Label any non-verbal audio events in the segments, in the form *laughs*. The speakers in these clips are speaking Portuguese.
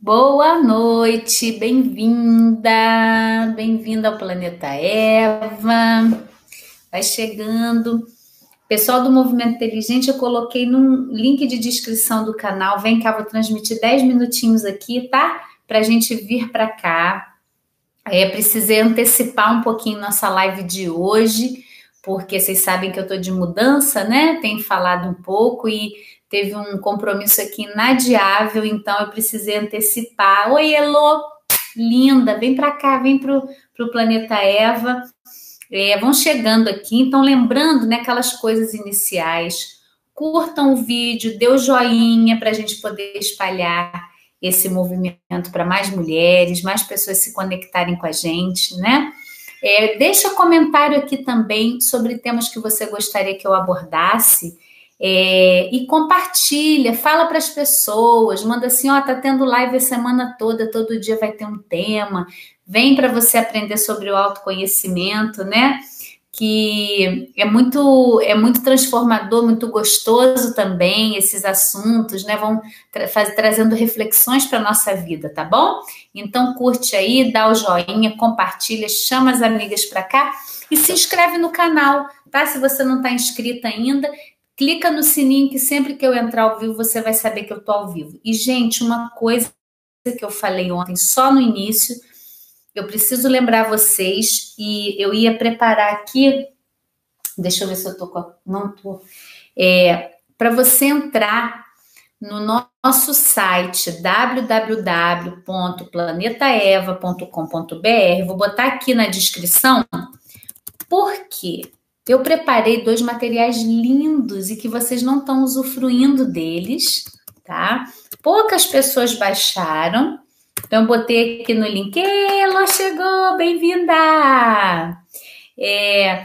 Boa noite, bem-vinda, bem-vinda ao Planeta Eva. Vai chegando. Pessoal do Movimento Inteligente, eu coloquei no link de descrição do canal. Vem cá, vou transmitir 10 minutinhos aqui, tá? Para a gente vir para cá. É, precisei antecipar um pouquinho nossa live de hoje, porque vocês sabem que eu estou de mudança, né? Tenho falado um pouco e teve um compromisso aqui inadiável, então eu precisei antecipar. Oi, Elo, linda, vem para cá, vem para o Planeta Eva. É, vão chegando aqui, então lembrando né, aquelas coisas iniciais. Curtam o vídeo, dê o joinha para a gente poder espalhar esse movimento para mais mulheres, mais pessoas se conectarem com a gente, né? É, deixa comentário aqui também sobre temas que você gostaria que eu abordasse. É, e compartilha, fala para as pessoas, manda assim, ó, tá tendo live a semana toda, todo dia vai ter um tema, vem para você aprender sobre o autoconhecimento, né? Que é muito é muito transformador, muito gostoso também esses assuntos, né? Vão tra faz, trazendo reflexões para nossa vida, tá bom? Então curte aí, dá o joinha, compartilha, chama as amigas para cá e se inscreve no canal, tá? Se você não está inscrita ainda, clica no sininho que sempre que eu entrar ao vivo você vai saber que eu tô ao vivo. E gente, uma coisa que eu falei ontem só no início, eu preciso lembrar vocês e eu ia preparar aqui, deixa eu ver se eu tô com a, não tô, é, para você entrar no nosso site www.planetaeva.com.br, vou botar aqui na descrição, porque eu preparei dois materiais lindos e que vocês não estão usufruindo deles, tá? Poucas pessoas baixaram, então botei aqui no link. Ela chegou, bem-vinda! É,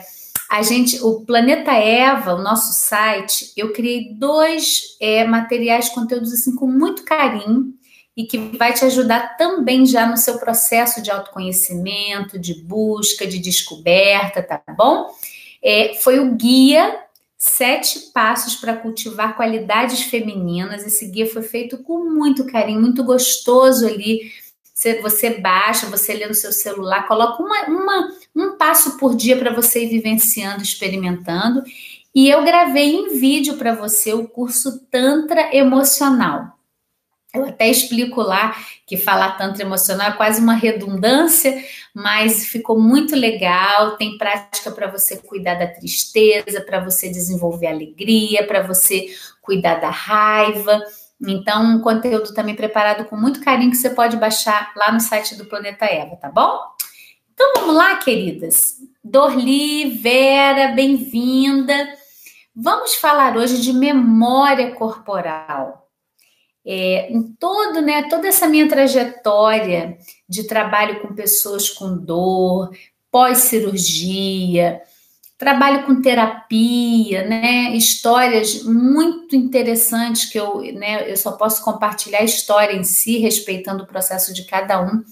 a gente, o Planeta Eva, o nosso site, eu criei dois é, materiais, conteúdos assim com muito carinho e que vai te ajudar também já no seu processo de autoconhecimento, de busca, de descoberta, tá bom? É, foi o guia Sete Passos para Cultivar Qualidades Femininas. Esse guia foi feito com muito carinho, muito gostoso ali. Você, você baixa, você lê no seu celular, coloca uma, uma um passo por dia para você ir vivenciando, experimentando. E eu gravei em vídeo para você o curso Tantra Emocional. Eu até explico lá que falar tantra emocional é quase uma redundância, mas ficou muito legal. Tem prática para você cuidar da tristeza, para você desenvolver alegria, para você cuidar da raiva. Então, um conteúdo também preparado com muito carinho que você pode baixar lá no site do Planeta Eva, tá bom? Então vamos lá, queridas. Dorli, Vera, bem-vinda. Vamos falar hoje de memória corporal. É, em todo, né, toda essa minha trajetória de trabalho com pessoas com dor, pós-cirurgia, trabalho com terapia, né, histórias muito interessantes que eu, né, eu só posso compartilhar a história em si, respeitando o processo de cada um,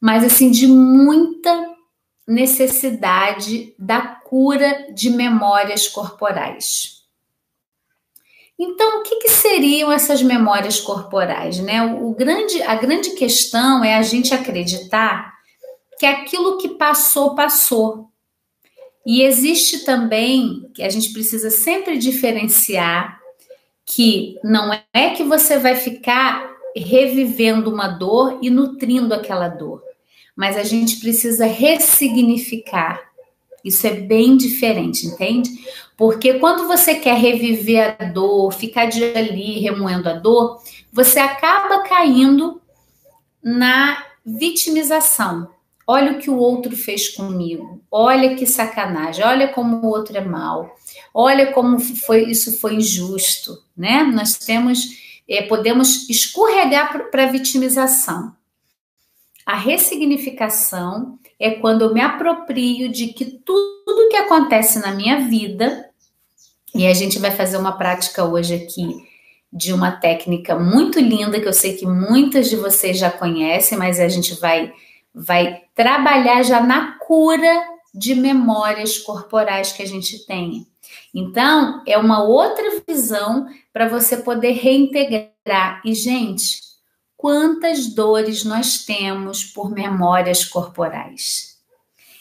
mas assim de muita necessidade da cura de memórias corporais. Então, o que, que, seriam essas memórias corporais? Né? O, o grande, a grande questão é a gente acreditar que aquilo que passou, passou. E existe também que a gente precisa sempre diferenciar que não é que você vai ficar revivendo uma dor e nutrindo aquela dor, mas a gente precisa ressignificar. Isso é bem diferente, entende? Porque quando você quer reviver a dor, ficar de ali remoendo a dor, você acaba caindo na vitimização. Olha o que o outro fez comigo. Olha que sacanagem. Olha como o outro é mal. Olha como foi isso foi injusto, né? Nós temos é, podemos escorregar para a vitimização. A ressignificação é quando eu me aproprio de que tudo que acontece na minha vida, e a gente vai fazer uma prática hoje aqui de uma técnica muito linda que eu sei que muitas de vocês já conhecem, mas a gente vai vai trabalhar já na cura de memórias corporais que a gente tem. Então, é uma outra visão para você poder reintegrar. E gente, quantas dores nós temos por memórias corporais.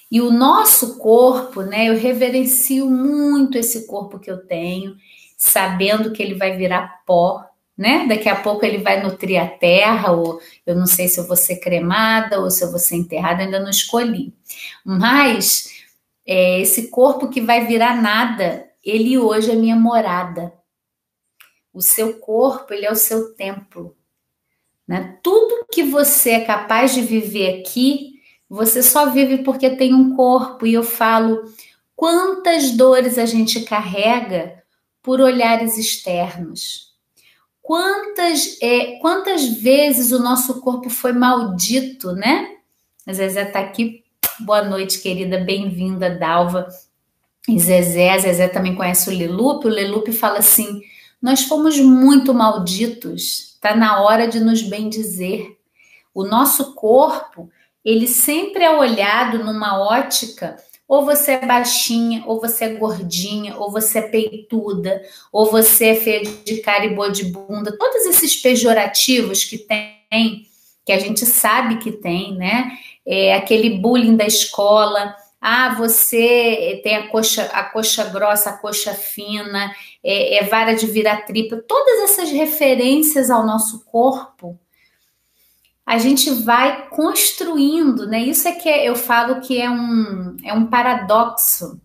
E o nosso corpo, né? Eu reverencio muito esse corpo que eu tenho, sabendo que ele vai virar pó, né? Daqui a pouco ele vai nutrir a terra, ou eu não sei se eu vou ser cremada ou se eu vou ser enterrada, ainda não escolhi. Mas é, esse corpo que vai virar nada, ele hoje é minha morada. O seu corpo, ele é o seu templo. Né? Tudo que você é capaz de viver aqui, você só vive porque tem um corpo. E eu falo, quantas dores a gente carrega por olhares externos. Quantas, é, quantas vezes o nosso corpo foi maldito, né? A Zezé está aqui. Boa noite, querida. Bem-vinda, Dalva. E Zezé, Zezé também conhece o Lelupe. O Lelupe fala assim: Nós fomos muito malditos. Está na hora de nos bendizer. O nosso corpo, ele sempre é olhado numa ótica ou você é baixinha, ou você é gordinha, ou você é peituda, ou você é feia de cara e boa de bunda. Todos esses pejorativos que tem, que a gente sabe que tem, né? É aquele bullying da escola. Ah, você tem a coxa, a coxa grossa, a coxa fina, é, é vara de virar tripa. Todas essas referências ao nosso corpo a gente vai construindo, né? Isso é que eu falo que é um, é um paradoxo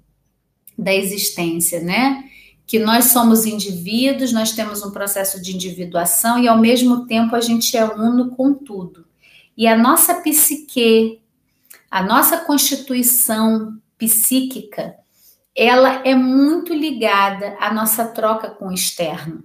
da existência, né? Que nós somos indivíduos, nós temos um processo de individuação e ao mesmo tempo a gente é uno com tudo. E a nossa psique, a nossa constituição psíquica, ela é muito ligada à nossa troca com o externo.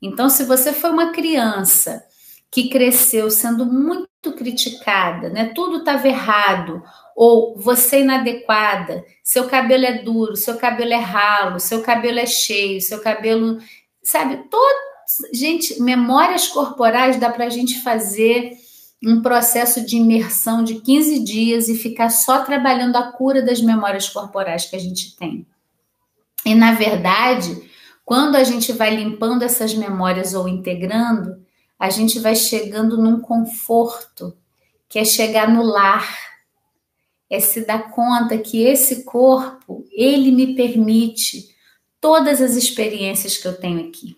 Então, se você foi uma criança que cresceu sendo muito criticada, né? Tudo estava errado, ou você é inadequada, seu cabelo é duro, seu cabelo é ralo, seu cabelo é cheio, seu cabelo, sabe, todo, gente, memórias corporais dá para a gente fazer um processo de imersão de 15 dias e ficar só trabalhando a cura das memórias corporais que a gente tem. E na verdade, quando a gente vai limpando essas memórias ou integrando, a gente vai chegando num conforto, que é chegar no lar, é se dar conta que esse corpo, ele me permite todas as experiências que eu tenho aqui.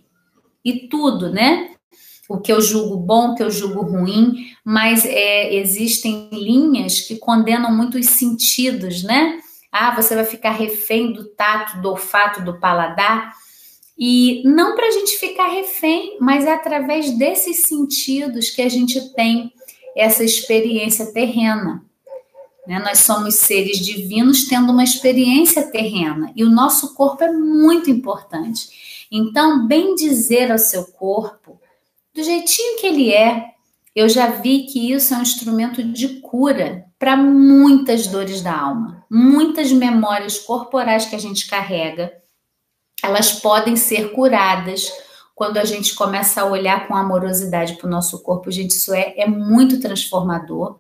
E tudo, né? O que eu julgo bom, o que eu julgo ruim, mas é, existem linhas que condenam muito os sentidos, né? Ah, você vai ficar refém do tato, do olfato, do paladar. E não para a gente ficar refém, mas é através desses sentidos que a gente tem essa experiência terrena. Né? Nós somos seres divinos tendo uma experiência terrena e o nosso corpo é muito importante. Então, bem dizer ao seu corpo, do jeitinho que ele é, eu já vi que isso é um instrumento de cura para muitas dores da alma, muitas memórias corporais que a gente carrega elas podem ser curadas quando a gente começa a olhar com amorosidade para o nosso corpo. Gente, isso é, é muito transformador.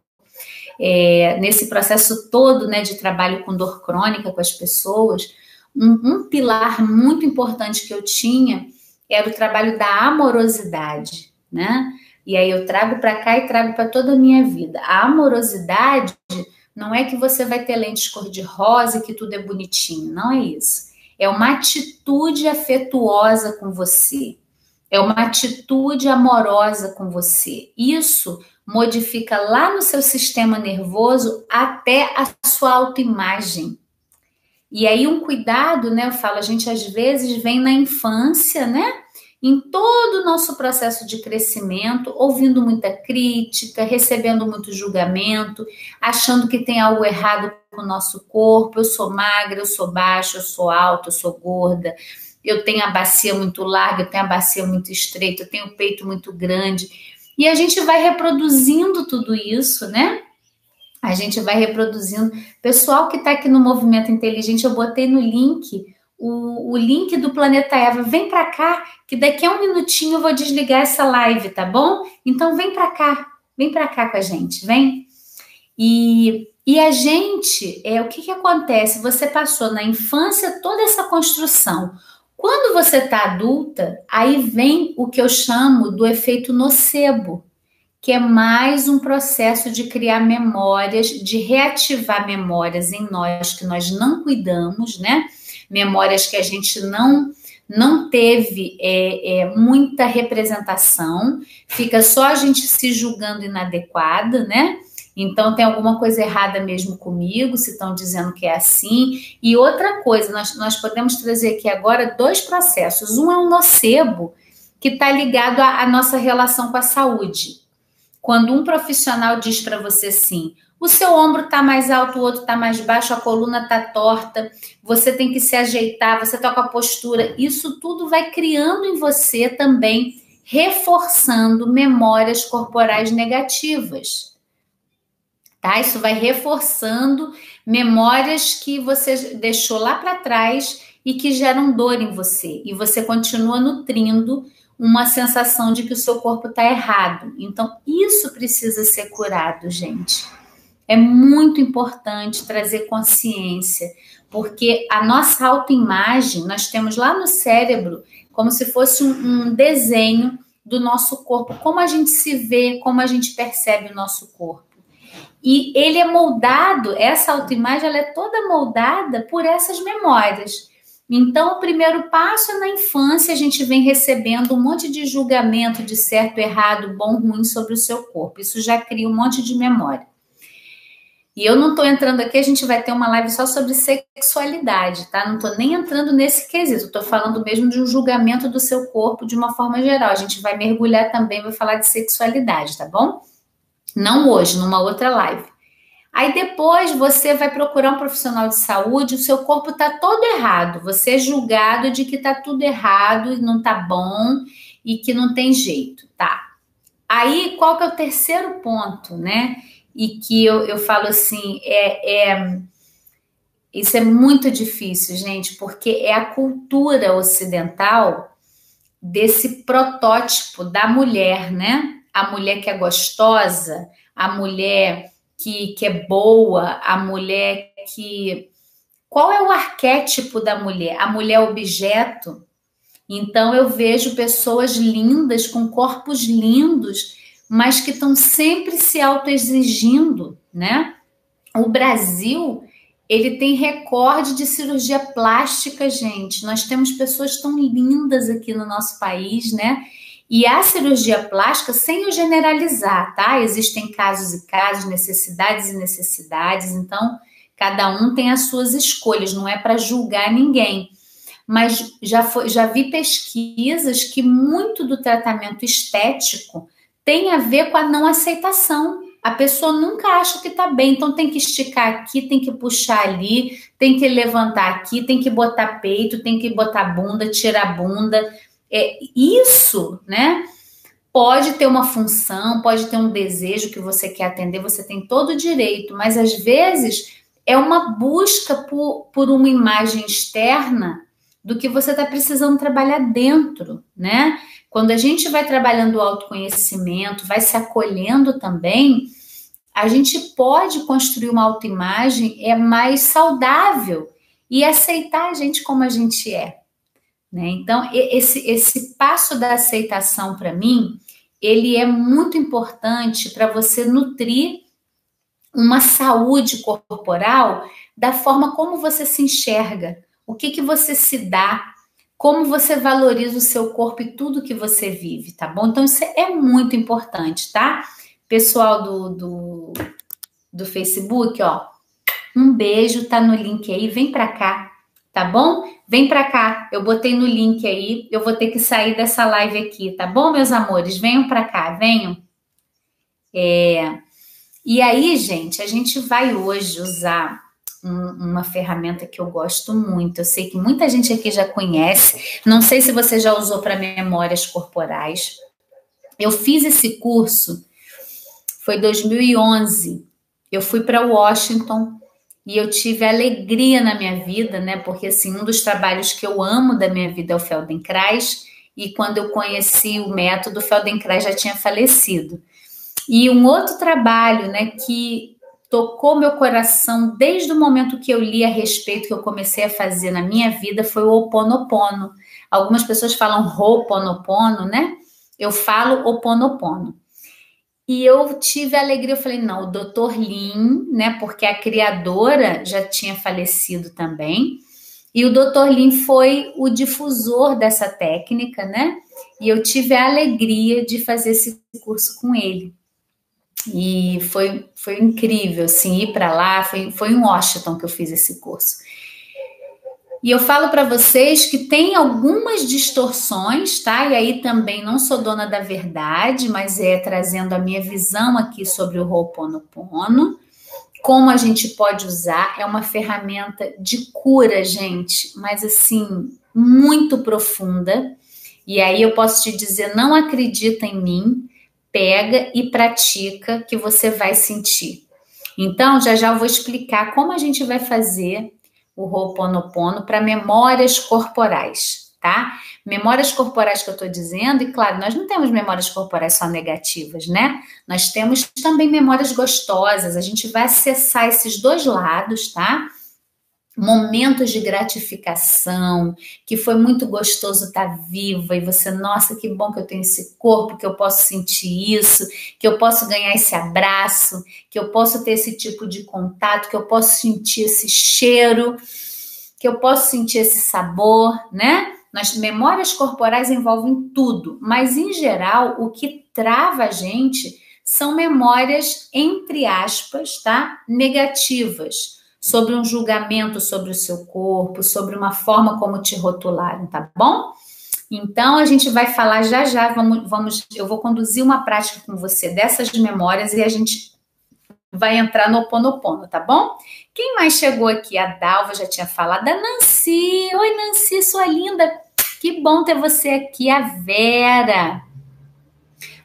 É, nesse processo todo né, de trabalho com dor crônica com as pessoas, um, um pilar muito importante que eu tinha era o trabalho da amorosidade, né? E aí eu trago para cá e trago para toda a minha vida. A amorosidade não é que você vai ter lentes cor-de-rosa e que tudo é bonitinho, não é isso é uma atitude afetuosa com você, é uma atitude amorosa com você. Isso modifica lá no seu sistema nervoso até a sua autoimagem. E aí um cuidado, né? Eu falo, a gente às vezes vem na infância, né? Em todo o nosso processo de crescimento, ouvindo muita crítica, recebendo muito julgamento, achando que tem algo errado com o nosso corpo. Eu sou magra, eu sou baixa, eu sou alta, eu sou gorda, eu tenho a bacia muito larga, eu tenho a bacia muito estreita, eu tenho o peito muito grande. E a gente vai reproduzindo tudo isso, né? A gente vai reproduzindo. Pessoal que está aqui no Movimento Inteligente, eu botei no link o, o link do Planeta Eva. Vem para cá, que daqui a um minutinho eu vou desligar essa live, tá bom? Então vem para cá, vem para cá com a gente, vem. E, e a gente, é o que, que acontece? Você passou na infância toda essa construção. Quando você está adulta, aí vem o que eu chamo do efeito nocebo. que é mais um processo de criar memórias, de reativar memórias em nós que nós não cuidamos, né? Memórias que a gente não não teve é, é, muita representação, fica só a gente se julgando inadequada, né? Então tem alguma coisa errada mesmo comigo, se estão dizendo que é assim. E outra coisa, nós, nós podemos trazer aqui agora dois processos. Um é um nocebo, que está ligado à, nossa relação com a saúde. Quando um profissional diz para você assim, o seu ombro está mais alto, o outro está mais baixo, a coluna está torta, você tem que se ajeitar, você está com a postura. Isso tudo vai criando em você também, reforçando memórias corporais negativas. Tá? Isso vai reforçando memórias que você deixou lá para trás e que geram dor em você. E você continua nutrindo uma sensação de que o seu corpo está errado. Então, isso precisa ser curado, gente. É muito importante trazer consciência, porque a nossa autoimagem, nós temos lá no cérebro como se fosse um, um desenho do nosso corpo, como a gente se vê, como a gente percebe o nosso corpo. E ele é moldado, essa autoimagem ela é toda moldada por essas memórias. Então, o primeiro passo é na infância, a gente vem recebendo um monte de julgamento de certo, errado, bom, ruim sobre o seu corpo. Isso já cria um monte de memória. E eu não estou entrando aqui, a gente vai ter uma live só sobre sexualidade, tá? Não estou nem entrando nesse quesito, estou falando mesmo de um julgamento do seu corpo de uma forma geral. A gente vai mergulhar também, vai falar de sexualidade, tá bom? Não hoje, numa outra live. Aí depois você vai procurar um profissional de saúde, o seu corpo está todo errado, você é julgado de que está tudo errado e não está bom e que não tem jeito, tá? Aí qual que é o terceiro ponto, né? E que eu, eu falo assim, é, é isso é muito difícil, gente, porque é a cultura ocidental desse protótipo da mulher, né? A mulher que é gostosa, a mulher que, que é boa, a mulher que. Qual é o arquétipo da mulher? A mulher objeto. Então eu vejo pessoas lindas, com corpos lindos, mas que estão sempre se autoexigindo, né? O Brasil, ele tem recorde de cirurgia plástica, gente. Nós temos pessoas tão lindas aqui no nosso país, né? E a cirurgia plástica, sem o generalizar, tá? Existem casos e casos, necessidades e necessidades, então cada um tem as suas escolhas, não é para julgar ninguém. Mas já, foi, já vi pesquisas que muito do tratamento estético tem a ver com a não aceitação. A pessoa nunca acha que tá bem, então tem que esticar aqui, tem que puxar ali, tem que levantar aqui, tem que botar peito, tem que botar bunda, tirar bunda é, isso, né? Pode ter uma função, pode ter um desejo que você quer atender, você tem todo o direito, mas às vezes é uma busca por, por uma imagem externa do que você está precisando trabalhar dentro, né? Quando a gente vai trabalhando o autoconhecimento, vai se acolhendo também, a gente pode construir uma autoimagem é mais saudável e aceitar a gente como a gente é. Né? Então, esse, esse passo da aceitação, para mim, ele é muito importante para você nutrir uma saúde corporal da forma como você se enxerga, o que, que você se dá, como você valoriza o seu corpo e tudo que você vive, tá bom? Então, isso é muito importante, tá? Pessoal do, do, do Facebook, ó, um beijo, tá no link aí, vem para cá, tá bom? Vem para cá, eu botei no link aí, eu vou ter que sair dessa live aqui, tá bom, meus amores? Venham para cá, venham. É... E aí, gente, a gente vai hoje usar um, uma ferramenta que eu gosto muito. Eu sei que muita gente aqui já conhece. Não sei se você já usou para memórias corporais. Eu fiz esse curso, foi 2011. Eu fui para Washington e eu tive alegria na minha vida, né? Porque assim, um dos trabalhos que eu amo da minha vida é o Feldenkrais, e quando eu conheci o método, o Feldenkrais já tinha falecido. E um outro trabalho, né, que tocou meu coração desde o momento que eu li a respeito, que eu comecei a fazer na minha vida, foi o Oponopono. Algumas pessoas falam Ho'oponopono, né? Eu falo Oponopono. E eu tive a alegria, eu falei, não, o Dr. Lin, né, porque a criadora já tinha falecido também, e o Dr. Lin foi o difusor dessa técnica, né? E eu tive a alegria de fazer esse curso com ele. E foi, foi incrível, assim, ir para lá. Foi, foi em Washington que eu fiz esse curso. E eu falo para vocês que tem algumas distorções, tá? E aí também não sou dona da verdade, mas é trazendo a minha visão aqui sobre o Ho'oponopono. Como a gente pode usar, é uma ferramenta de cura, gente, mas assim, muito profunda. E aí eu posso te dizer, não acredita em mim, pega e pratica que você vai sentir. Então, já já eu vou explicar como a gente vai fazer o Ho'oponopono para memórias corporais, tá? Memórias corporais que eu estou dizendo, e claro, nós não temos memórias corporais só negativas, né? Nós temos também memórias gostosas, a gente vai acessar esses dois lados, tá? Momentos de gratificação, que foi muito gostoso estar viva e você, nossa, que bom que eu tenho esse corpo, que eu posso sentir isso, que eu posso ganhar esse abraço, que eu posso ter esse tipo de contato, que eu posso sentir esse cheiro, que eu posso sentir esse sabor, né? Nas memórias corporais envolvem tudo, mas em geral o que trava a gente são memórias entre aspas, tá? Negativas sobre um julgamento sobre o seu corpo, sobre uma forma como te rotularam, tá bom? Então a gente vai falar já já, vamos, vamos, eu vou conduzir uma prática com você dessas memórias e a gente vai entrar no Oponopono, tá bom? Quem mais chegou aqui? A Dalva já tinha falado, a Nancy. Oi, Nancy, sua linda. Que bom ter você aqui, a Vera.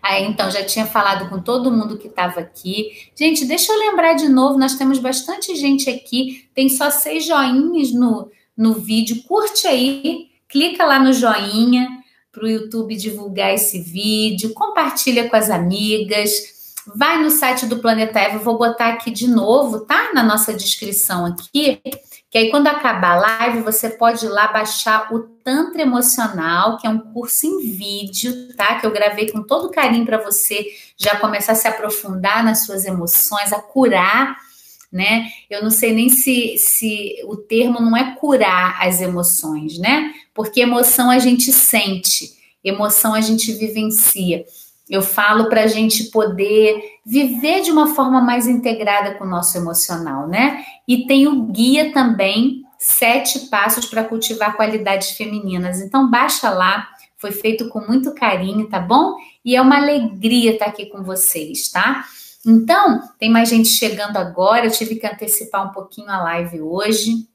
Aí, então, já tinha falado com todo mundo que estava aqui. Gente, deixa eu lembrar de novo: nós temos bastante gente aqui, tem só seis joinhas no, no vídeo. Curte aí, clica lá no joinha para o YouTube divulgar esse vídeo, compartilha com as amigas. Vai no site do Planeta Eva, vou botar aqui de novo, tá? Na nossa descrição aqui, que aí quando acabar a live, você pode ir lá baixar o Tantra Emocional, que é um curso em vídeo, tá? Que eu gravei com todo carinho para você já começar a se aprofundar nas suas emoções, a curar, né? Eu não sei nem se, se o termo não é curar as emoções, né? Porque emoção a gente sente, emoção a gente vivencia. Eu falo para a gente poder viver de uma forma mais integrada com o nosso emocional, né? E tem o guia também, sete passos para cultivar qualidades femininas. Então baixa lá, foi feito com muito carinho, tá bom? E é uma alegria estar aqui com vocês, tá? Então, tem mais gente chegando agora, eu tive que antecipar um pouquinho a live hoje.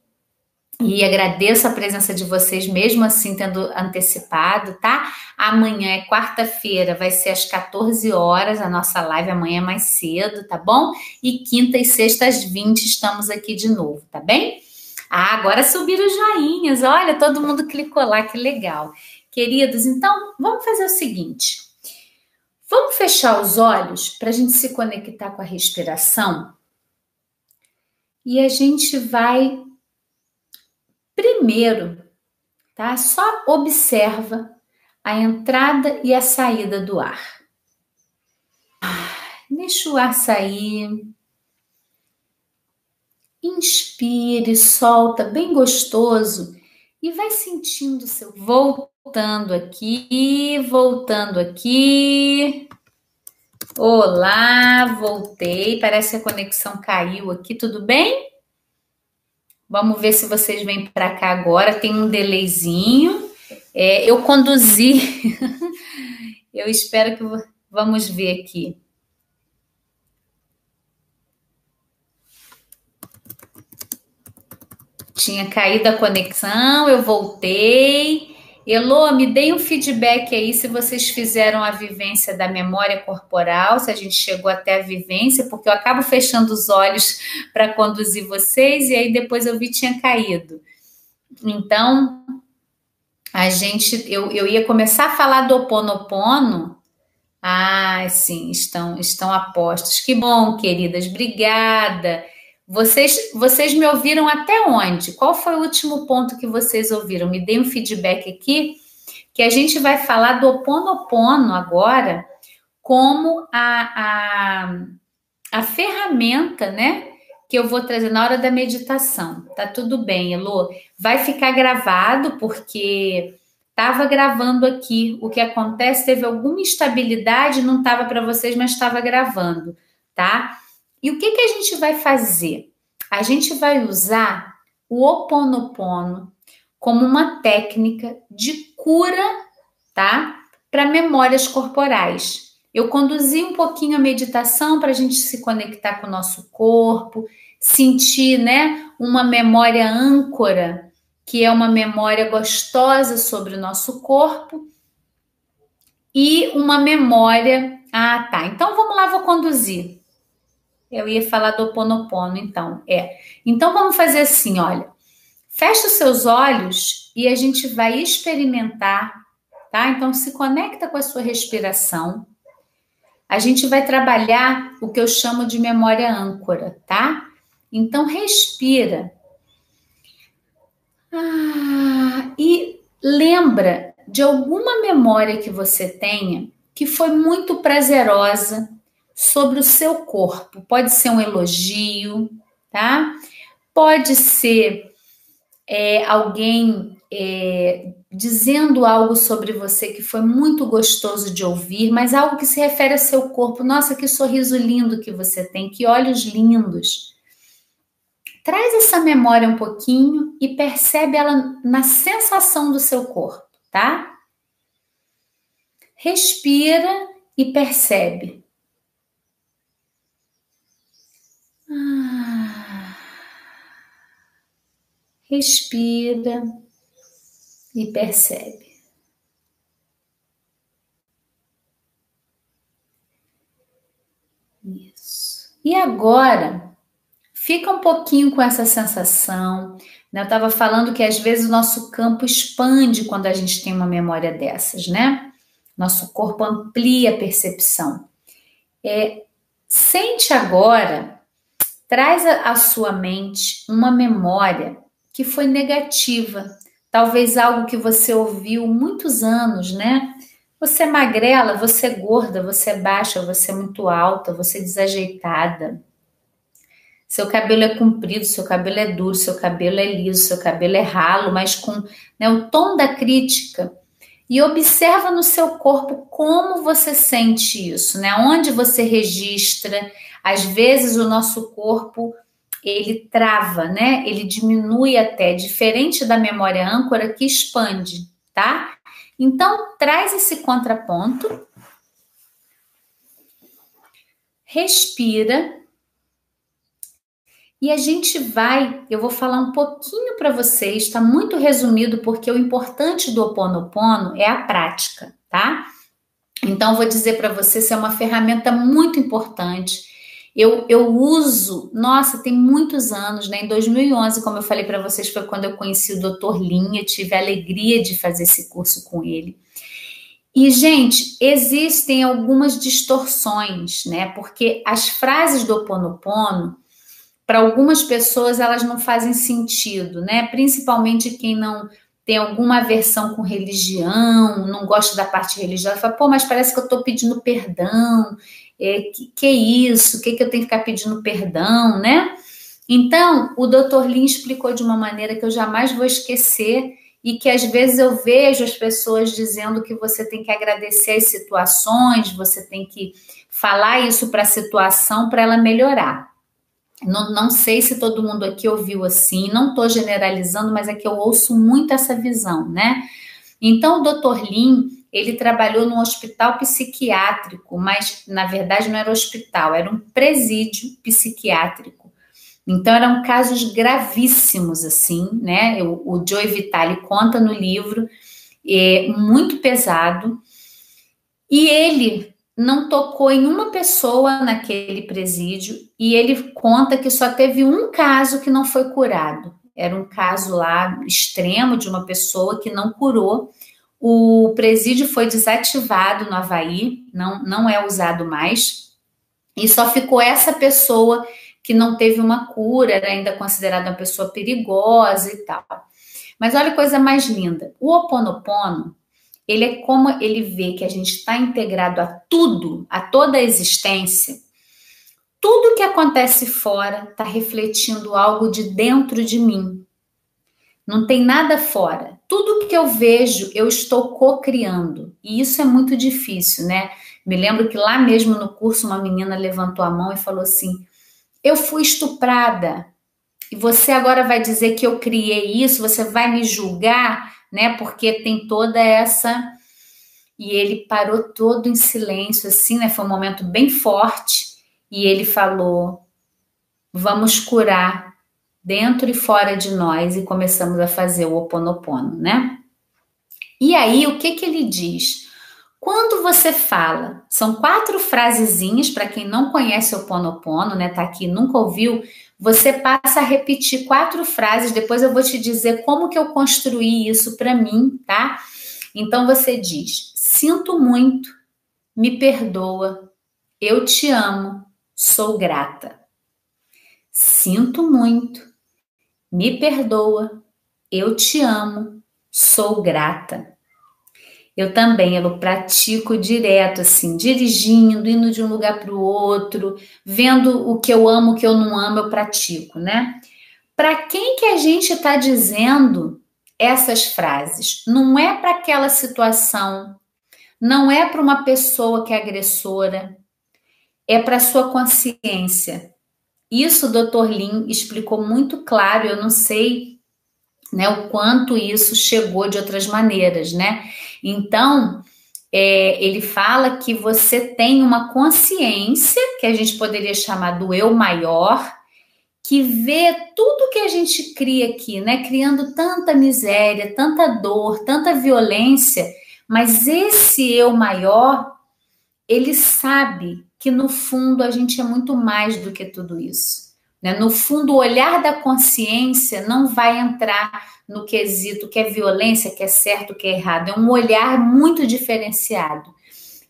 E agradeço a presença de vocês, mesmo assim tendo antecipado, tá? Amanhã é quarta-feira, vai ser às 14 horas a nossa live, amanhã é mais cedo, tá bom? E quinta e sexta às 20 estamos aqui de novo, tá bem? Ah, agora subiram os joinhas, olha, todo mundo clicou lá, que legal. Queridos, então vamos fazer o seguinte: vamos fechar os olhos para a gente se conectar com a respiração e a gente vai Primeiro, tá? Só observa a entrada e a saída do ar. Deixa o ar sair. Inspire, solta, bem gostoso e vai sentindo seu voltando aqui, voltando aqui. Olá, voltei. Parece que a conexão caiu aqui, tudo bem? Vamos ver se vocês vêm para cá agora. Tem um delayzinho. É, eu conduzi. *laughs* eu espero que vamos ver aqui. Tinha caído a conexão, eu voltei. Elô, me deem um feedback aí se vocês fizeram a vivência da memória corporal, se a gente chegou até a vivência, porque eu acabo fechando os olhos *laughs* para conduzir vocês e aí depois eu vi tinha caído. Então, a gente, eu, eu ia começar a falar do Oponopono. Ah, sim, estão, estão apostos. Que bom, queridas, obrigada. Vocês, vocês me ouviram até onde? Qual foi o último ponto que vocês ouviram? Me deem um feedback aqui, que a gente vai falar do Oponopono agora como a, a, a ferramenta, né? Que eu vou trazer na hora da meditação. Tá tudo bem, Elô. Vai ficar gravado, porque estava gravando aqui. O que acontece, teve alguma instabilidade, não estava para vocês, mas estava gravando, tá? E o que, que a gente vai fazer? A gente vai usar o Oponopono como uma técnica de cura, tá? Para memórias corporais. Eu conduzi um pouquinho a meditação para a gente se conectar com o nosso corpo, sentir, né, uma memória âncora, que é uma memória gostosa sobre o nosso corpo, e uma memória. Ah, tá. Então vamos lá, vou conduzir. Eu ia falar do Ponopono, então. É. Então vamos fazer assim, olha. Fecha os seus olhos e a gente vai experimentar, tá? Então se conecta com a sua respiração a gente vai trabalhar o que eu chamo de memória âncora, tá? Então, respira. Ah, e lembra de alguma memória que você tenha que foi muito prazerosa sobre o seu corpo. Pode ser um elogio, tá? Pode ser é, alguém é, dizendo algo sobre você que foi muito gostoso de ouvir, mas algo que se refere ao seu corpo. Nossa, que sorriso lindo que você tem, que olhos lindos. Traz essa memória um pouquinho e percebe ela na sensação do seu corpo, tá? Respira e percebe. Ah. Respira e percebe. Isso. E agora, fica um pouquinho com essa sensação. Né? Eu estava falando que às vezes o nosso campo expande quando a gente tem uma memória dessas, né? Nosso corpo amplia a percepção. É, sente agora, traz à sua mente uma memória que foi negativa, talvez algo que você ouviu muitos anos, né? Você é magrela, você é gorda, você é baixa, você é muito alta, você é desajeitada. Seu cabelo é comprido, seu cabelo é duro, seu cabelo é liso, seu cabelo é ralo, mas com né, o tom da crítica. E observa no seu corpo como você sente isso, né? Onde você registra. Às vezes o nosso corpo ele trava, né? Ele diminui até, diferente da memória âncora que expande, tá? Então, traz esse contraponto. Respira. E a gente vai, eu vou falar um pouquinho para vocês, está muito resumido, porque o importante do Ho Oponopono é a prática, tá? Então, vou dizer para vocês, é uma ferramenta muito importante eu, eu uso, nossa, tem muitos anos, né? Em 2011, como eu falei para vocês, foi quando eu conheci o Dr. Linha, tive a alegria de fazer esse curso com ele. E, gente, existem algumas distorções, né? Porque as frases do Ponopono, para algumas pessoas, elas não fazem sentido, né? Principalmente quem não tem alguma aversão com religião, não gosta da parte religiosa, fala, pô, mas parece que eu estou pedindo perdão, é, que, que isso, o que, que eu tenho que ficar pedindo perdão, né? Então, o Dr. Lin explicou de uma maneira que eu jamais vou esquecer e que às vezes eu vejo as pessoas dizendo que você tem que agradecer as situações, você tem que falar isso para a situação para ela melhorar. Não, não sei se todo mundo aqui ouviu assim, não estou generalizando, mas é que eu ouço muito essa visão, né? Então, o Dr. Lin ele trabalhou num hospital psiquiátrico, mas na verdade não era hospital, era um presídio psiquiátrico. Então eram casos gravíssimos, assim, né? O, o Joey Vitale conta no livro, é muito pesado. E ele não tocou em uma pessoa naquele presídio e ele conta que só teve um caso que não foi curado. Era um caso lá extremo de uma pessoa que não curou o presídio foi desativado no Havaí, não, não é usado mais, e só ficou essa pessoa que não teve uma cura, era ainda considerada uma pessoa perigosa e tal. Mas olha a coisa mais linda: o Oponopono ele é como ele vê que a gente está integrado a tudo, a toda a existência. Tudo que acontece fora está refletindo algo de dentro de mim. Não tem nada fora. Tudo que eu vejo, eu estou co-criando. E isso é muito difícil, né? Me lembro que lá mesmo no curso, uma menina levantou a mão e falou assim: Eu fui estuprada. E você agora vai dizer que eu criei isso, você vai me julgar, né? Porque tem toda essa. E ele parou todo em silêncio, assim, né? Foi um momento bem forte. E ele falou: Vamos curar dentro e fora de nós e começamos a fazer o oponopono, né? E aí, o que que ele diz? Quando você fala, são quatro frasezinhas para quem não conhece o Ponopono, né? Tá aqui, nunca ouviu. Você passa a repetir quatro frases. Depois eu vou te dizer como que eu construí isso para mim, tá? Então você diz: sinto muito, me perdoa, eu te amo, sou grata. Sinto muito, me perdoa, eu te amo, sou grata. Eu também, eu pratico direto, assim, dirigindo, indo de um lugar para o outro, vendo o que eu amo, o que eu não amo, eu pratico, né? Para quem que a gente está dizendo essas frases? Não é para aquela situação, não é para uma pessoa que é agressora, é para sua consciência. Isso o Dr. Lin explicou muito claro, eu não sei né, o quanto isso chegou de outras maneiras, né? Então, é, ele fala que você tem uma consciência, que a gente poderia chamar do eu maior, que vê tudo que a gente cria aqui, né? Criando tanta miséria, tanta dor, tanta violência, mas esse eu maior, ele sabe que no fundo a gente é muito mais do que tudo isso. Né? No fundo, o olhar da consciência não vai entrar no quesito que é violência, que é certo, que é errado. É um olhar muito diferenciado.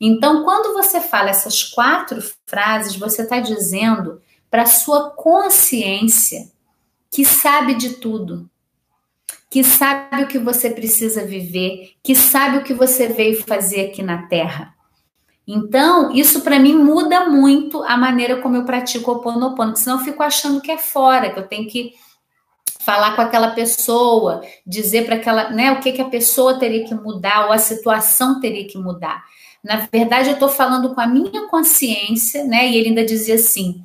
Então, quando você fala essas quatro frases, você está dizendo para a sua consciência que sabe de tudo, que sabe o que você precisa viver, que sabe o que você veio fazer aqui na Terra. Então, isso para mim muda muito a maneira como eu pratico o Oponopono, porque senão eu fico achando que é fora, que eu tenho que falar com aquela pessoa, dizer para aquela, né, o que, que a pessoa teria que mudar ou a situação teria que mudar. Na verdade, eu estou falando com a minha consciência, né? E ele ainda dizia assim: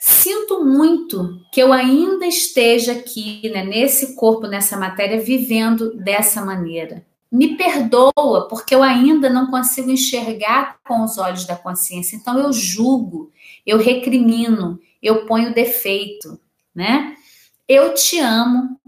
sinto muito que eu ainda esteja aqui, né, nesse corpo, nessa matéria, vivendo dessa maneira me perdoa, porque eu ainda não consigo enxergar com os olhos da consciência. Então eu julgo, eu recrimino, eu ponho defeito, né? Eu te amo,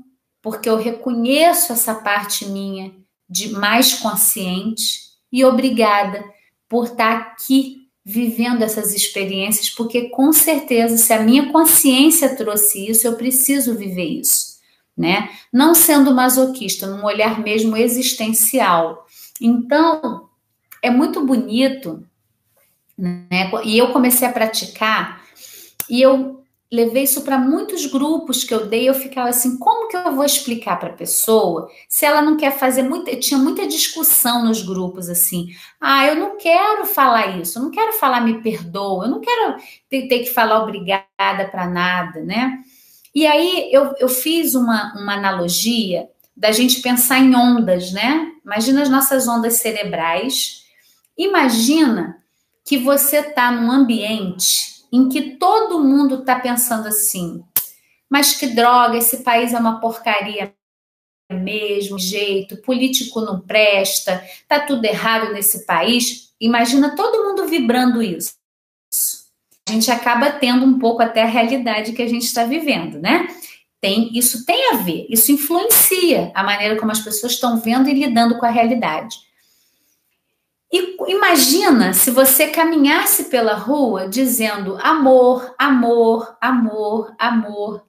porque eu reconheço essa parte minha de mais consciente e obrigada por estar aqui vivendo essas experiências, porque com certeza se a minha consciência trouxe isso, eu preciso viver isso né? Não sendo masoquista, num olhar mesmo existencial. Então, é muito bonito, né? E eu comecei a praticar e eu levei isso para muitos grupos que eu dei, eu ficava assim, como que eu vou explicar para a pessoa se ela não quer fazer muita, tinha muita discussão nos grupos assim. Ah, eu não quero falar isso, eu não quero falar me perdoa, eu não quero ter, ter que falar obrigada para nada, né? E aí eu, eu fiz uma, uma analogia da gente pensar em ondas, né? Imagina as nossas ondas cerebrais. Imagina que você está num ambiente em que todo mundo está pensando assim, mas que droga, esse país é uma porcaria mesmo, jeito, político não presta, tá tudo errado nesse país. Imagina todo mundo vibrando isso a gente acaba tendo um pouco até a realidade que a gente está vivendo, né? Tem, isso tem a ver, isso influencia a maneira como as pessoas estão vendo e lidando com a realidade. E imagina se você caminhasse pela rua dizendo amor, amor, amor, amor.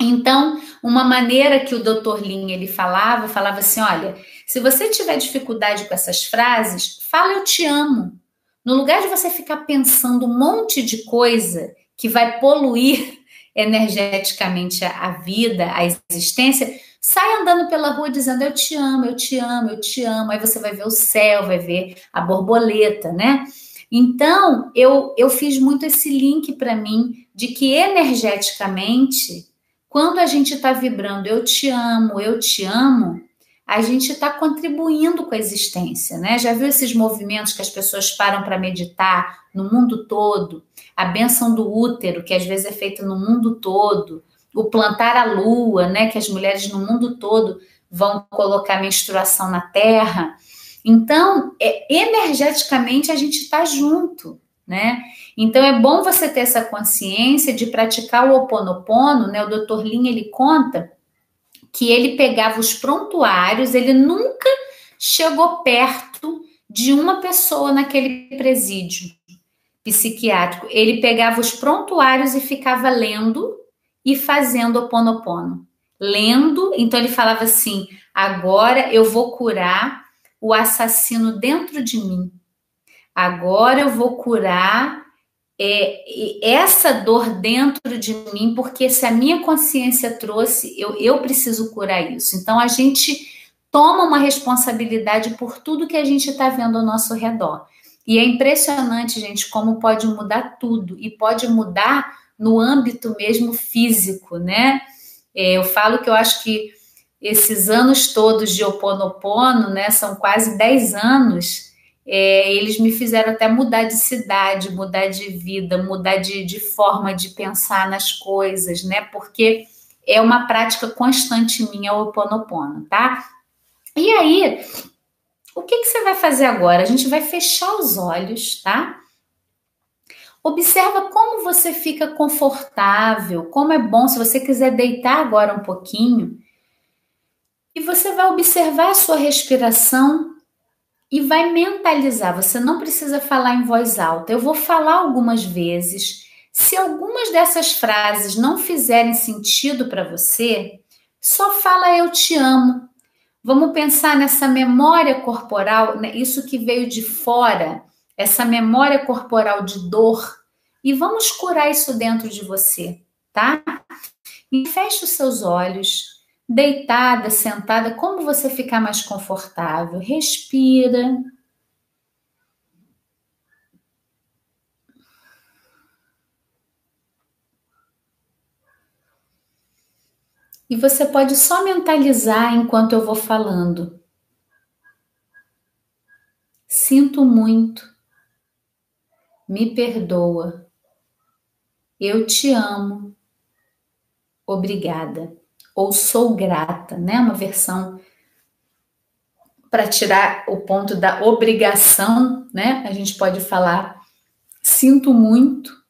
Então, uma maneira que o Dr. Lin ele falava, falava assim, olha, se você tiver dificuldade com essas frases, fala eu te amo. No lugar de você ficar pensando um monte de coisa que vai poluir *laughs* energeticamente a vida, a existência, Sai andando pela rua dizendo eu te amo, eu te amo, eu te amo. Aí você vai ver o céu, vai ver a borboleta, né? Então, eu, eu fiz muito esse link para mim de que energeticamente, quando a gente está vibrando eu te amo, eu te amo, a gente está contribuindo com a existência, né? Já viu esses movimentos que as pessoas param para meditar no mundo todo? A benção do útero, que às vezes é feita no mundo todo, o plantar a lua, né, que as mulheres no mundo todo vão colocar menstruação na terra. Então, é, energeticamente a gente está junto, né? Então é bom você ter essa consciência de praticar o oponopono, né? O Dr. Lin ele conta que ele pegava os prontuários, ele nunca chegou perto de uma pessoa naquele presídio psiquiátrico. Ele pegava os prontuários e ficava lendo e fazendo o Ponopono. Lendo, então ele falava assim: agora eu vou curar o assassino dentro de mim. Agora eu vou curar é, essa dor dentro de mim, porque se a minha consciência trouxe, eu, eu preciso curar isso. Então a gente toma uma responsabilidade por tudo que a gente está vendo ao nosso redor. E é impressionante, gente, como pode mudar tudo e pode mudar no âmbito mesmo físico, né? É, eu falo que eu acho que esses anos todos de Oponopono, né, são quase 10 anos, é, eles me fizeram até mudar de cidade, mudar de vida, mudar de, de forma de pensar nas coisas, né? Porque é uma prática constante minha o Oponopono, tá? E aí, o que, que você vai fazer agora? A gente vai fechar os olhos, tá? Observa como você fica confortável, como é bom se você quiser deitar agora um pouquinho. E você vai observar a sua respiração e vai mentalizar. Você não precisa falar em voz alta. Eu vou falar algumas vezes. Se algumas dessas frases não fizerem sentido para você, só fala eu te amo. Vamos pensar nessa memória corporal, né? isso que veio de fora essa memória corporal de dor e vamos curar isso dentro de você, tá? E feche os seus olhos, deitada, sentada, como você ficar mais confortável. Respira. E você pode só mentalizar enquanto eu vou falando. Sinto muito me perdoa, eu te amo, obrigada, ou sou grata, né? Uma versão para tirar o ponto da obrigação, né? A gente pode falar sinto muito,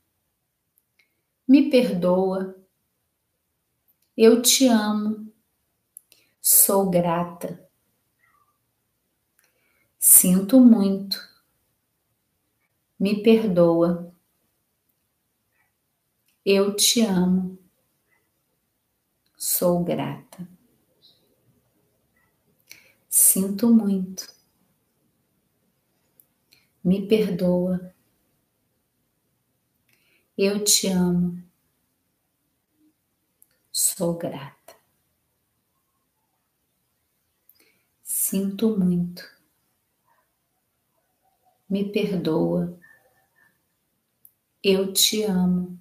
me perdoa, eu te amo, sou grata, sinto muito me perdoa. Eu te amo. Sou grata. Sinto muito. Me perdoa. Eu te amo. Sou grata. Sinto muito. Me perdoa. Eu te amo.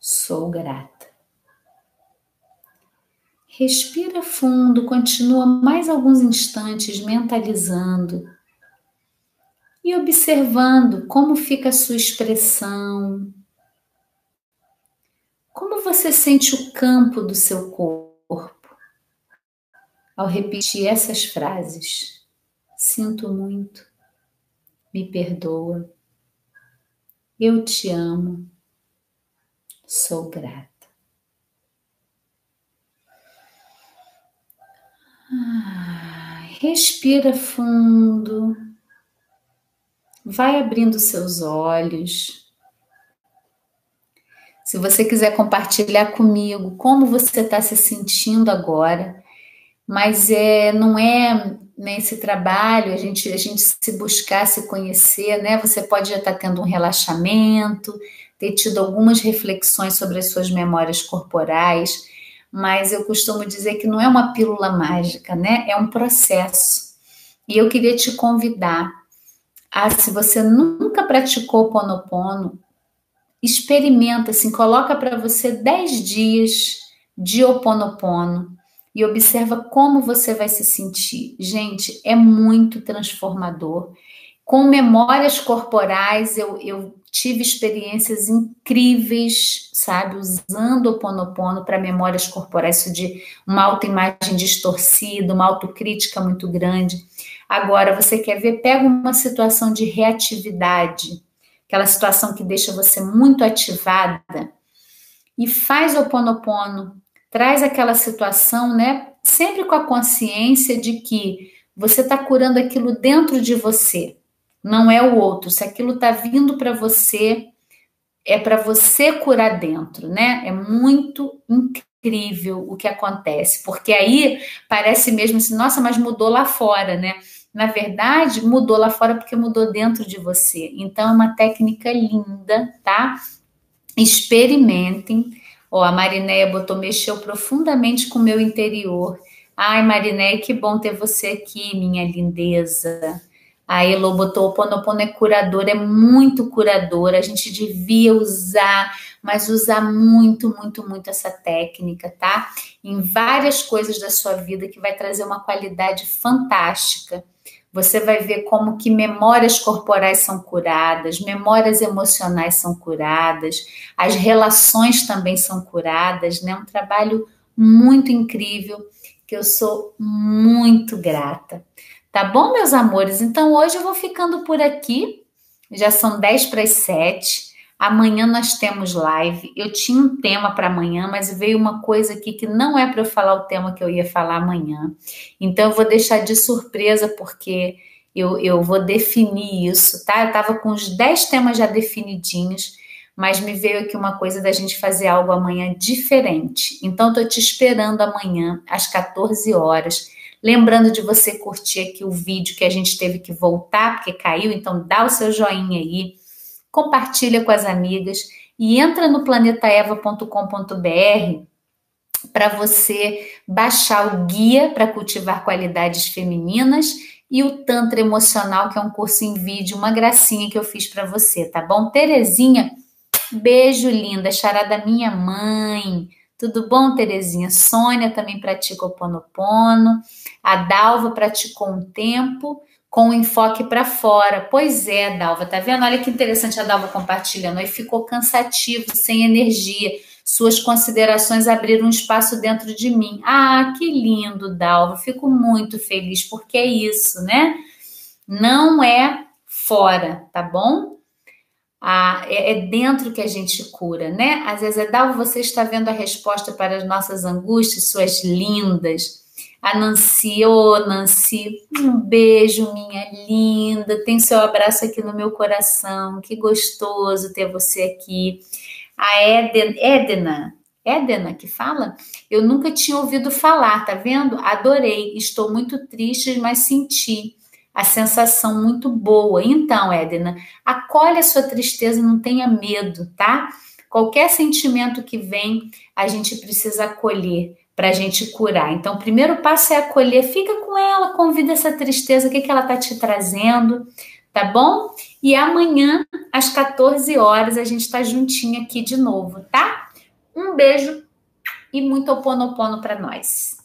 Sou grata. Respira fundo, continua mais alguns instantes mentalizando e observando como fica a sua expressão. Como você sente o campo do seu corpo ao repetir essas frases? Sinto muito, me perdoa, eu te amo, sou grata. Respira fundo, vai abrindo seus olhos. Se você quiser compartilhar comigo como você está se sentindo agora, mas é, não é nesse trabalho, a gente, a gente se buscar, se conhecer, né? Você pode já estar tendo um relaxamento, ter tido algumas reflexões sobre as suas memórias corporais, mas eu costumo dizer que não é uma pílula mágica, né? É um processo. E eu queria te convidar a, se você nunca praticou Ponopono, experimenta, assim, coloca para você 10 dias de Oponopono e observa como você vai se sentir. Gente, é muito transformador. Com memórias corporais, eu, eu tive experiências incríveis, sabe, usando o Ponopono para memórias corporais, isso de uma autoimagem distorcida, uma autocrítica muito grande. Agora, você quer ver? Pega uma situação de reatividade, aquela situação que deixa você muito ativada, e faz o Ponopono, traz aquela situação, né? Sempre com a consciência de que você está curando aquilo dentro de você não é o outro. Se aquilo está vindo para você, é para você curar dentro, né? É muito incrível o que acontece, porque aí parece mesmo assim, nossa, mas mudou lá fora, né? Na verdade, mudou lá fora porque mudou dentro de você. Então, é uma técnica linda, tá? Experimentem. Ó, a Marinéia botou, mexeu profundamente com o meu interior. Ai, Marinéia, que bom ter você aqui, minha lindeza. A Elo botou o Ponopono é curador, é muito curador. A gente devia usar, mas usar muito, muito, muito essa técnica, tá? Em várias coisas da sua vida que vai trazer uma qualidade fantástica. Você vai ver como que memórias corporais são curadas, memórias emocionais são curadas, as relações também são curadas, né? Um trabalho muito incrível que eu sou muito grata. Tá bom, meus amores? Então hoje eu vou ficando por aqui. Já são 10 para as 7. Amanhã nós temos live. Eu tinha um tema para amanhã, mas veio uma coisa aqui que não é para eu falar o tema que eu ia falar amanhã. Então eu vou deixar de surpresa, porque eu, eu vou definir isso, tá? Eu estava com os 10 temas já definidinhos, mas me veio aqui uma coisa da gente fazer algo amanhã diferente. Então, estou te esperando amanhã, às 14 horas Lembrando de você curtir aqui o vídeo que a gente teve que voltar porque caiu, então dá o seu joinha aí, compartilha com as amigas e entra no planetaeva.com.br para você baixar o guia para cultivar qualidades femininas e o Tantra Emocional, que é um curso em vídeo, uma gracinha que eu fiz para você, tá bom? Terezinha, beijo linda, charada minha mãe. Tudo bom, Terezinha? Sônia também pratica o Ponopono. A Dalva praticou um tempo com o enfoque para fora. Pois é, Dalva, tá vendo? Olha que interessante a Dalva compartilhando. Aí ficou cansativo, sem energia. Suas considerações abriram um espaço dentro de mim. Ah, que lindo, Dalva. Fico muito feliz porque é isso, né? Não é fora, tá bom? É, é, dentro que a gente cura, né? Às vezes é Dalva, você está vendo a resposta para as nossas angústias, suas lindas. A Nancy, ô oh, Nancy, um beijo, minha linda. Tem seu abraço aqui no meu coração. Que gostoso ter você aqui. A Eden, Edna, Edna que fala? Eu nunca tinha ouvido falar, tá vendo? Adorei. Estou muito triste, mas senti a sensação muito boa. Então, Edna, acolhe a sua tristeza, não tenha medo, tá? Qualquer sentimento que vem, a gente precisa acolher para a gente curar. Então, o primeiro passo é acolher, fica com ela, convida essa tristeza, o que, que ela tá te trazendo, tá bom? E amanhã, às 14 horas, a gente está juntinho aqui de novo, tá? Um beijo e muito oponopono para nós.